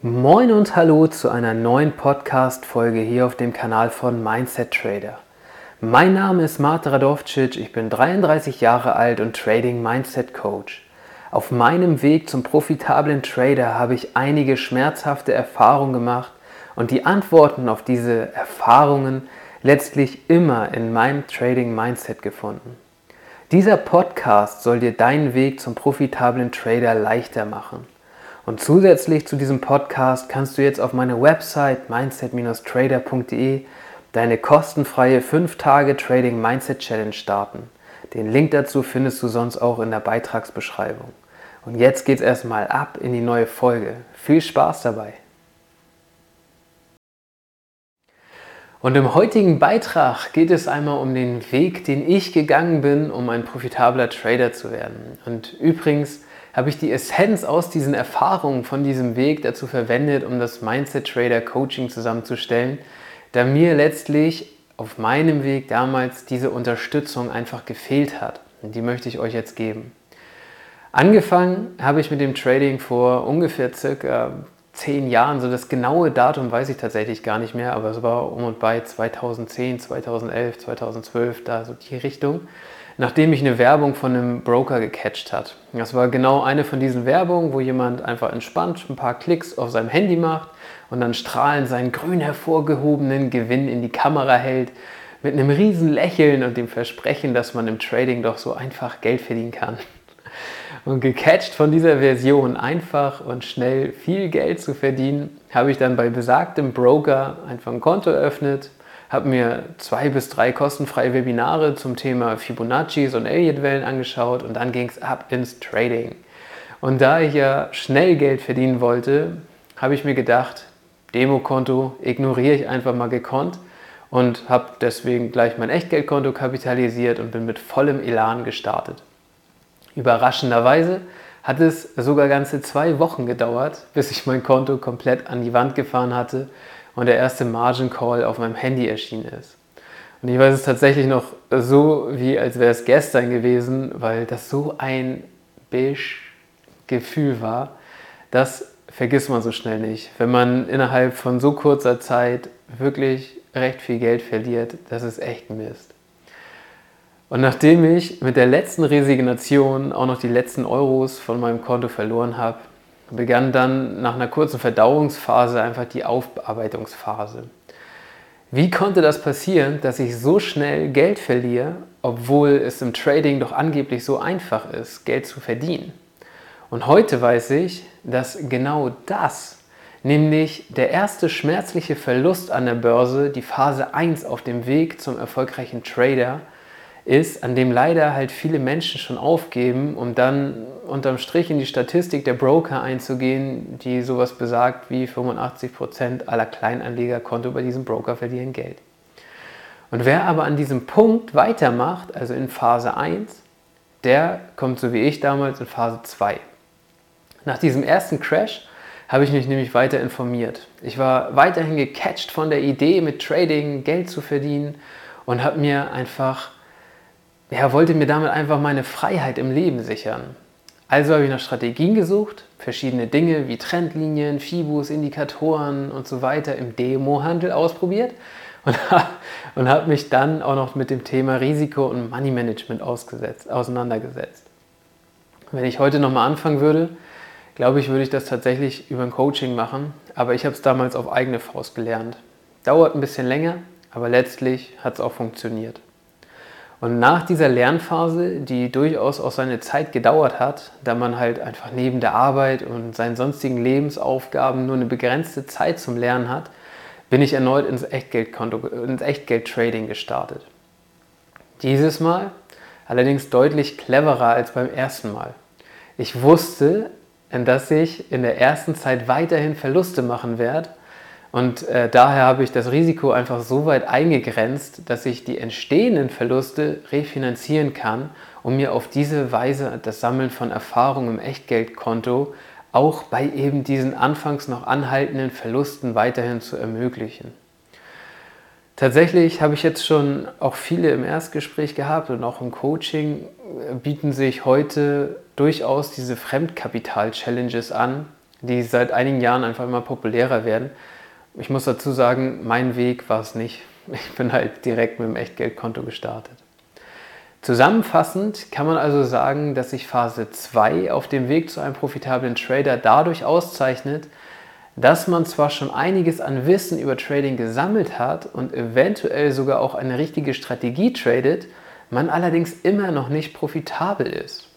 Moin und hallo zu einer neuen Podcast-Folge hier auf dem Kanal von Mindset Trader. Mein Name ist Marta Radovcic, ich bin 33 Jahre alt und Trading Mindset Coach. Auf meinem Weg zum profitablen Trader habe ich einige schmerzhafte Erfahrungen gemacht und die Antworten auf diese Erfahrungen letztlich immer in meinem Trading Mindset gefunden. Dieser Podcast soll dir deinen Weg zum profitablen Trader leichter machen. Und zusätzlich zu diesem Podcast kannst du jetzt auf meiner Website mindset-trader.de deine kostenfreie 5-Tage Trading Mindset Challenge starten. Den Link dazu findest du sonst auch in der Beitragsbeschreibung. Und jetzt geht's erstmal ab in die neue Folge. Viel Spaß dabei! Und im heutigen Beitrag geht es einmal um den Weg, den ich gegangen bin, um ein profitabler Trader zu werden. Und übrigens, habe ich die Essenz aus diesen Erfahrungen von diesem Weg dazu verwendet, um das Mindset Trader Coaching zusammenzustellen, da mir letztlich auf meinem Weg damals diese Unterstützung einfach gefehlt hat. Und die möchte ich euch jetzt geben. Angefangen habe ich mit dem Trading vor ungefähr circa zehn Jahren, so das genaue Datum weiß ich tatsächlich gar nicht mehr, aber es war um und bei 2010, 2011, 2012, da so die Richtung nachdem ich eine Werbung von einem Broker gecatcht hat. Das war genau eine von diesen Werbungen, wo jemand einfach entspannt ein paar Klicks auf seinem Handy macht und dann strahlend seinen grün hervorgehobenen Gewinn in die Kamera hält, mit einem riesen Lächeln und dem Versprechen, dass man im Trading doch so einfach Geld verdienen kann. Und gecatcht von dieser Version, einfach und schnell viel Geld zu verdienen, habe ich dann bei besagtem Broker einfach ein Konto eröffnet, habe mir zwei bis drei kostenfreie Webinare zum Thema Fibonaccis und Elliott-Wellen angeschaut und dann ging es ab ins Trading. Und da ich ja schnell Geld verdienen wollte, habe ich mir gedacht, Demokonto ignoriere ich einfach mal gekonnt und habe deswegen gleich mein Echtgeldkonto kapitalisiert und bin mit vollem Elan gestartet. Überraschenderweise hat es sogar ganze zwei Wochen gedauert, bis ich mein Konto komplett an die Wand gefahren hatte und der erste Margin Call auf meinem Handy erschienen ist. Und ich weiß es tatsächlich noch so, wie als wäre es gestern gewesen, weil das so ein Bisch-Gefühl war. Das vergisst man so schnell nicht. Wenn man innerhalb von so kurzer Zeit wirklich recht viel Geld verliert, das ist echt Mist. Und nachdem ich mit der letzten Resignation auch noch die letzten Euros von meinem Konto verloren habe, begann dann nach einer kurzen Verdauungsphase einfach die Aufarbeitungsphase. Wie konnte das passieren, dass ich so schnell Geld verliere, obwohl es im Trading doch angeblich so einfach ist, Geld zu verdienen? Und heute weiß ich, dass genau das, nämlich der erste schmerzliche Verlust an der Börse, die Phase 1 auf dem Weg zum erfolgreichen Trader, ist, an dem leider halt viele Menschen schon aufgeben, um dann unterm Strich in die Statistik der Broker einzugehen, die sowas besagt wie 85% aller Kleinanlegerkonto bei diesem Broker verlieren Geld. Und wer aber an diesem Punkt weitermacht, also in Phase 1, der kommt so wie ich damals in Phase 2. Nach diesem ersten Crash habe ich mich nämlich weiter informiert. Ich war weiterhin gecatcht von der Idee, mit Trading Geld zu verdienen und habe mir einfach ja, wollte mir damit einfach meine Freiheit im Leben sichern. Also habe ich nach Strategien gesucht, verschiedene Dinge wie Trendlinien, Fibus, Indikatoren und so weiter im Demo-Handel ausprobiert und, und habe mich dann auch noch mit dem Thema Risiko und Money Management auseinandergesetzt. Wenn ich heute nochmal anfangen würde, glaube ich, würde ich das tatsächlich über ein Coaching machen, aber ich habe es damals auf eigene Faust gelernt. Dauert ein bisschen länger, aber letztlich hat es auch funktioniert. Und nach dieser Lernphase, die durchaus auch seine Zeit gedauert hat, da man halt einfach neben der Arbeit und seinen sonstigen Lebensaufgaben nur eine begrenzte Zeit zum Lernen hat, bin ich erneut ins Echtgeldkonto, ins Echtgeldtrading gestartet. Dieses Mal allerdings deutlich cleverer als beim ersten Mal. Ich wusste, dass ich in der ersten Zeit weiterhin Verluste machen werde und äh, daher habe ich das Risiko einfach so weit eingegrenzt, dass ich die entstehenden Verluste refinanzieren kann, um mir auf diese Weise das Sammeln von Erfahrung im Echtgeldkonto auch bei eben diesen anfangs noch anhaltenden Verlusten weiterhin zu ermöglichen. Tatsächlich habe ich jetzt schon auch viele im Erstgespräch gehabt und auch im Coaching bieten sich heute durchaus diese Fremdkapital-Challenges an, die seit einigen Jahren einfach immer populärer werden. Ich muss dazu sagen, mein Weg war es nicht. Ich bin halt direkt mit dem Echtgeldkonto gestartet. Zusammenfassend kann man also sagen, dass sich Phase 2 auf dem Weg zu einem profitablen Trader dadurch auszeichnet, dass man zwar schon einiges an Wissen über Trading gesammelt hat und eventuell sogar auch eine richtige Strategie tradet, man allerdings immer noch nicht profitabel ist.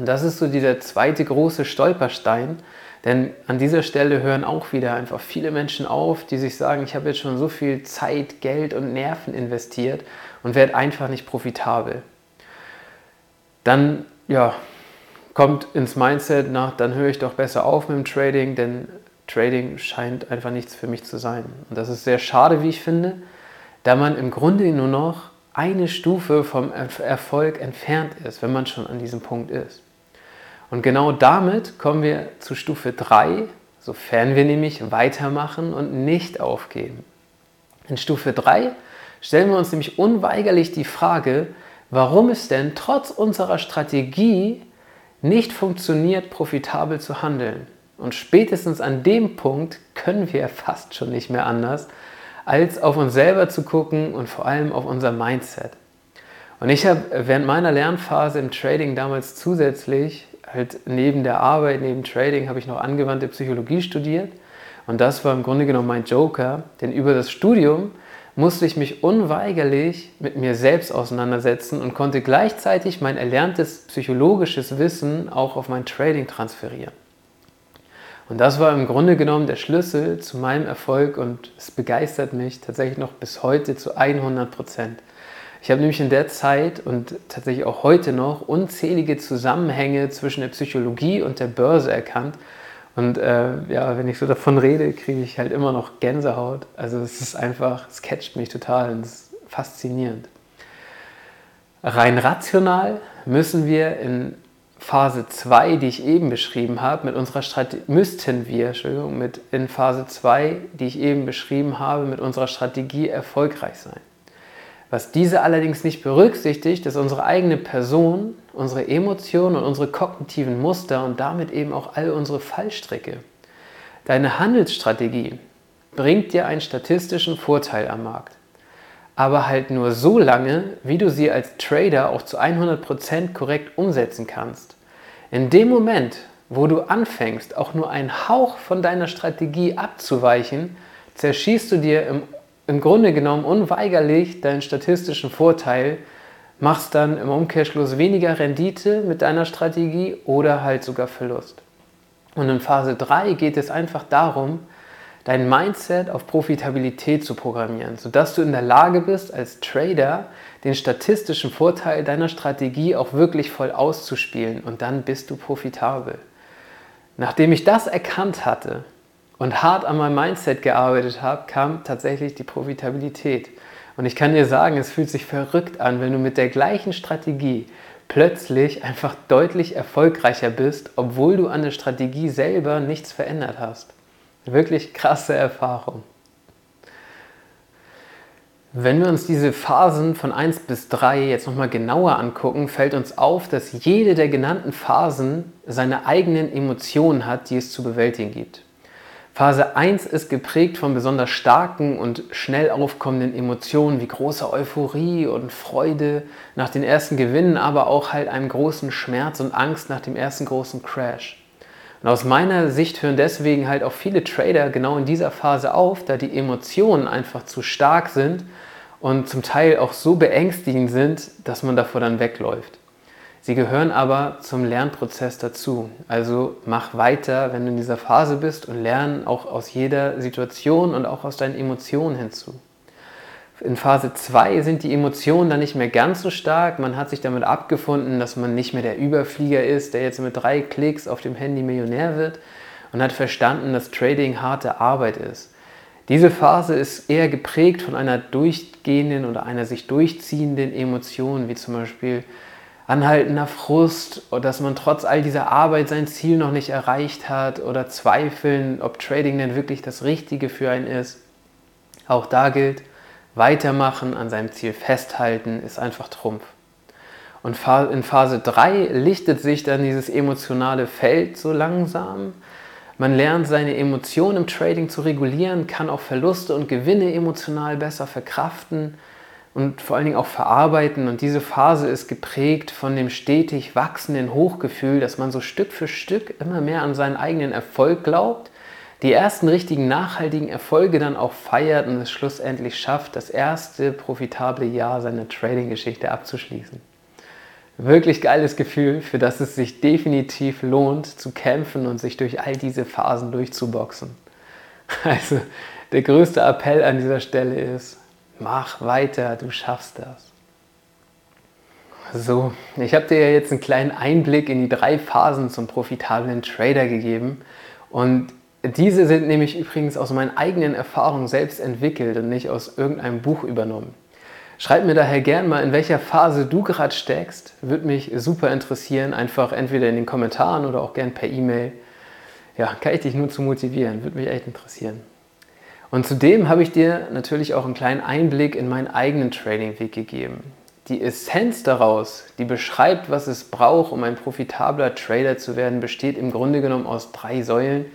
Und das ist so dieser zweite große Stolperstein, denn an dieser Stelle hören auch wieder einfach viele Menschen auf, die sich sagen, ich habe jetzt schon so viel Zeit, Geld und Nerven investiert und werde einfach nicht profitabel. Dann ja, kommt ins Mindset nach, dann höre ich doch besser auf mit dem Trading, denn Trading scheint einfach nichts für mich zu sein. Und das ist sehr schade, wie ich finde, da man im Grunde nur noch eine Stufe vom Erfolg entfernt ist, wenn man schon an diesem Punkt ist. Und genau damit kommen wir zu Stufe 3, sofern wir nämlich weitermachen und nicht aufgeben. In Stufe 3 stellen wir uns nämlich unweigerlich die Frage, warum es denn trotz unserer Strategie nicht funktioniert, profitabel zu handeln. Und spätestens an dem Punkt können wir fast schon nicht mehr anders, als auf uns selber zu gucken und vor allem auf unser Mindset. Und ich habe während meiner Lernphase im Trading damals zusätzlich, halt neben der Arbeit, neben Trading, habe ich noch angewandte Psychologie studiert. Und das war im Grunde genommen mein Joker, denn über das Studium musste ich mich unweigerlich mit mir selbst auseinandersetzen und konnte gleichzeitig mein erlerntes psychologisches Wissen auch auf mein Trading transferieren. Und das war im Grunde genommen der Schlüssel zu meinem Erfolg und es begeistert mich tatsächlich noch bis heute zu 100 Prozent. Ich habe nämlich in der Zeit und tatsächlich auch heute noch unzählige Zusammenhänge zwischen der Psychologie und der Börse erkannt. Und äh, ja, wenn ich so davon rede, kriege ich halt immer noch Gänsehaut. Also es ist einfach, es catcht mich total und es ist faszinierend. Rein rational müssen wir in Phase 2, die ich eben beschrieben habe, mit unserer Strategie, müssten wir, Entschuldigung, mit in Phase 2, die ich eben beschrieben habe, mit unserer Strategie erfolgreich sein. Was diese allerdings nicht berücksichtigt, ist unsere eigene Person, unsere Emotionen und unsere kognitiven Muster und damit eben auch all unsere Fallstricke. Deine Handelsstrategie bringt dir einen statistischen Vorteil am Markt aber halt nur so lange, wie du sie als Trader auch zu 100% korrekt umsetzen kannst. In dem Moment, wo du anfängst, auch nur einen Hauch von deiner Strategie abzuweichen, zerschießt du dir im, im Grunde genommen unweigerlich deinen statistischen Vorteil, machst dann im Umkehrschluss weniger Rendite mit deiner Strategie oder halt sogar Verlust. Und in Phase 3 geht es einfach darum, dein Mindset auf Profitabilität zu programmieren, sodass du in der Lage bist, als Trader den statistischen Vorteil deiner Strategie auch wirklich voll auszuspielen und dann bist du profitabel. Nachdem ich das erkannt hatte und hart an meinem Mindset gearbeitet habe, kam tatsächlich die Profitabilität. Und ich kann dir sagen, es fühlt sich verrückt an, wenn du mit der gleichen Strategie plötzlich einfach deutlich erfolgreicher bist, obwohl du an der Strategie selber nichts verändert hast. Wirklich krasse Erfahrung. Wenn wir uns diese Phasen von 1 bis 3 jetzt nochmal genauer angucken, fällt uns auf, dass jede der genannten Phasen seine eigenen Emotionen hat, die es zu bewältigen gibt. Phase 1 ist geprägt von besonders starken und schnell aufkommenden Emotionen wie großer Euphorie und Freude nach den ersten Gewinnen, aber auch halt einem großen Schmerz und Angst nach dem ersten großen Crash. Und aus meiner Sicht hören deswegen halt auch viele Trader genau in dieser Phase auf, da die Emotionen einfach zu stark sind und zum Teil auch so beängstigend sind, dass man davor dann wegläuft. Sie gehören aber zum Lernprozess dazu. Also mach weiter, wenn du in dieser Phase bist und lern auch aus jeder Situation und auch aus deinen Emotionen hinzu. In Phase 2 sind die Emotionen dann nicht mehr ganz so stark. Man hat sich damit abgefunden, dass man nicht mehr der Überflieger ist, der jetzt mit drei Klicks auf dem Handy Millionär wird und hat verstanden, dass Trading harte Arbeit ist. Diese Phase ist eher geprägt von einer durchgehenden oder einer sich durchziehenden Emotion, wie zum Beispiel anhaltender Frust dass man trotz all dieser Arbeit sein Ziel noch nicht erreicht hat oder Zweifeln, ob Trading denn wirklich das Richtige für einen ist. Auch da gilt, Weitermachen, an seinem Ziel festhalten, ist einfach Trumpf. Und in Phase 3 lichtet sich dann dieses emotionale Feld so langsam. Man lernt seine Emotionen im Trading zu regulieren, kann auch Verluste und Gewinne emotional besser verkraften und vor allen Dingen auch verarbeiten. Und diese Phase ist geprägt von dem stetig wachsenden Hochgefühl, dass man so Stück für Stück immer mehr an seinen eigenen Erfolg glaubt, die ersten richtigen nachhaltigen Erfolge dann auch feiert und es schlussendlich schafft, das erste profitable Jahr seiner Trading-Geschichte abzuschließen. Wirklich geiles Gefühl, für das es sich definitiv lohnt zu kämpfen und sich durch all diese Phasen durchzuboxen. Also der größte Appell an dieser Stelle ist, Mach weiter, du schaffst das. So, ich habe dir ja jetzt einen kleinen Einblick in die drei Phasen zum profitablen Trader gegeben. Und diese sind nämlich übrigens aus meinen eigenen Erfahrungen selbst entwickelt und nicht aus irgendeinem Buch übernommen. Schreib mir daher gern mal, in welcher Phase du gerade steckst. Würde mich super interessieren. Einfach entweder in den Kommentaren oder auch gern per E-Mail. Ja, kann ich dich nur zu motivieren. Würde mich echt interessieren. Und zudem habe ich dir natürlich auch einen kleinen Einblick in meinen eigenen Trading-Weg gegeben. Die Essenz daraus, die beschreibt, was es braucht, um ein profitabler Trader zu werden, besteht im Grunde genommen aus drei Säulen,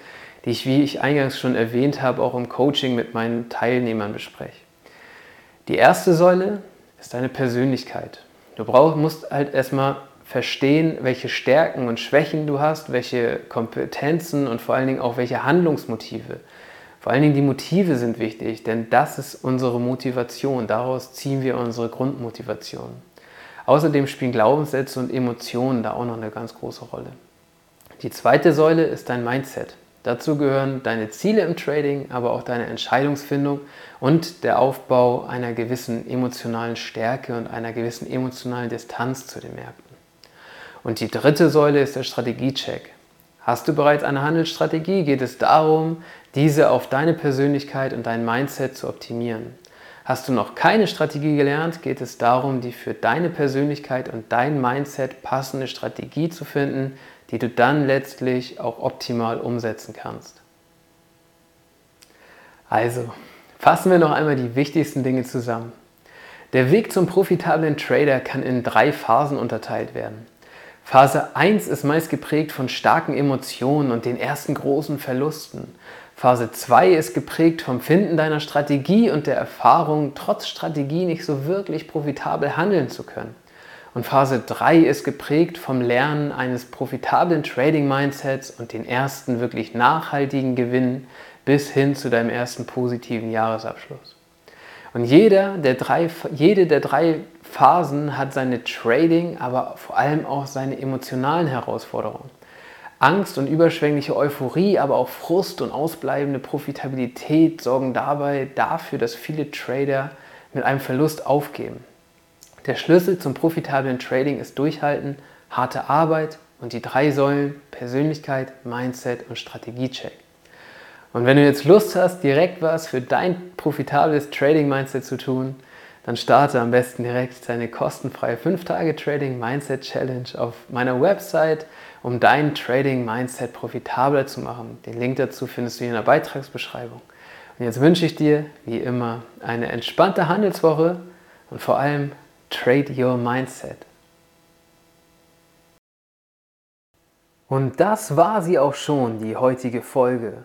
die ich, wie ich eingangs schon erwähnt habe, auch im Coaching mit meinen Teilnehmern bespreche. Die erste Säule ist deine Persönlichkeit. Du brauch, musst halt erstmal verstehen, welche Stärken und Schwächen du hast, welche Kompetenzen und vor allen Dingen auch welche Handlungsmotive vor allen Dingen die Motive sind wichtig, denn das ist unsere Motivation. Daraus ziehen wir unsere Grundmotivation. Außerdem spielen Glaubenssätze und Emotionen da auch noch eine ganz große Rolle. Die zweite Säule ist dein Mindset. Dazu gehören deine Ziele im Trading, aber auch deine Entscheidungsfindung und der Aufbau einer gewissen emotionalen Stärke und einer gewissen emotionalen Distanz zu den Märkten. Und die dritte Säule ist der Strategiecheck. Hast du bereits eine Handelsstrategie, geht es darum, diese auf deine Persönlichkeit und dein Mindset zu optimieren. Hast du noch keine Strategie gelernt, geht es darum, die für deine Persönlichkeit und dein Mindset passende Strategie zu finden, die du dann letztlich auch optimal umsetzen kannst. Also, fassen wir noch einmal die wichtigsten Dinge zusammen. Der Weg zum profitablen Trader kann in drei Phasen unterteilt werden. Phase 1 ist meist geprägt von starken Emotionen und den ersten großen Verlusten. Phase 2 ist geprägt vom Finden deiner Strategie und der Erfahrung, trotz Strategie nicht so wirklich profitabel handeln zu können. Und Phase 3 ist geprägt vom Lernen eines profitablen Trading-Mindsets und den ersten wirklich nachhaltigen Gewinnen bis hin zu deinem ersten positiven Jahresabschluss. Und jeder der drei, jede der drei Phasen hat seine Trading, aber vor allem auch seine emotionalen Herausforderungen. Angst und überschwängliche Euphorie, aber auch Frust und ausbleibende Profitabilität sorgen dabei dafür, dass viele Trader mit einem Verlust aufgeben. Der Schlüssel zum profitablen Trading ist Durchhalten, harte Arbeit und die drei Säulen Persönlichkeit, Mindset und Strategiecheck. Und wenn du jetzt Lust hast, direkt was für dein profitables Trading-Mindset zu tun, dann starte am besten direkt deine kostenfreie 5-Tage-Trading Mindset Challenge auf meiner Website, um dein Trading Mindset profitabler zu machen. Den Link dazu findest du hier in der Beitragsbeschreibung. Und jetzt wünsche ich dir, wie immer, eine entspannte Handelswoche und vor allem Trade Your Mindset. Und das war sie auch schon, die heutige Folge.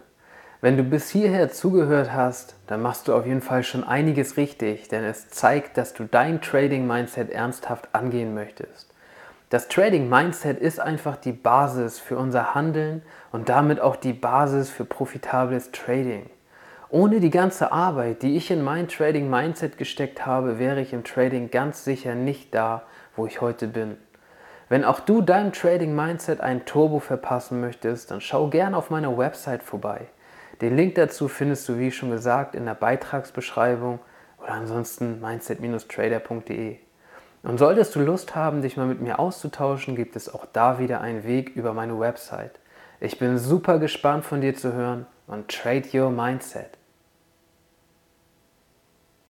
Wenn du bis hierher zugehört hast, dann machst du auf jeden Fall schon einiges richtig, denn es zeigt, dass du dein Trading-Mindset ernsthaft angehen möchtest. Das Trading-Mindset ist einfach die Basis für unser Handeln und damit auch die Basis für profitables Trading. Ohne die ganze Arbeit, die ich in mein Trading-Mindset gesteckt habe, wäre ich im Trading ganz sicher nicht da, wo ich heute bin. Wenn auch du deinem Trading-Mindset ein Turbo verpassen möchtest, dann schau gerne auf meiner Website vorbei. Den Link dazu findest du, wie schon gesagt, in der Beitragsbeschreibung oder ansonsten mindset-trader.de. Und solltest du Lust haben, dich mal mit mir auszutauschen, gibt es auch da wieder einen Weg über meine Website. Ich bin super gespannt von dir zu hören und trade your mindset.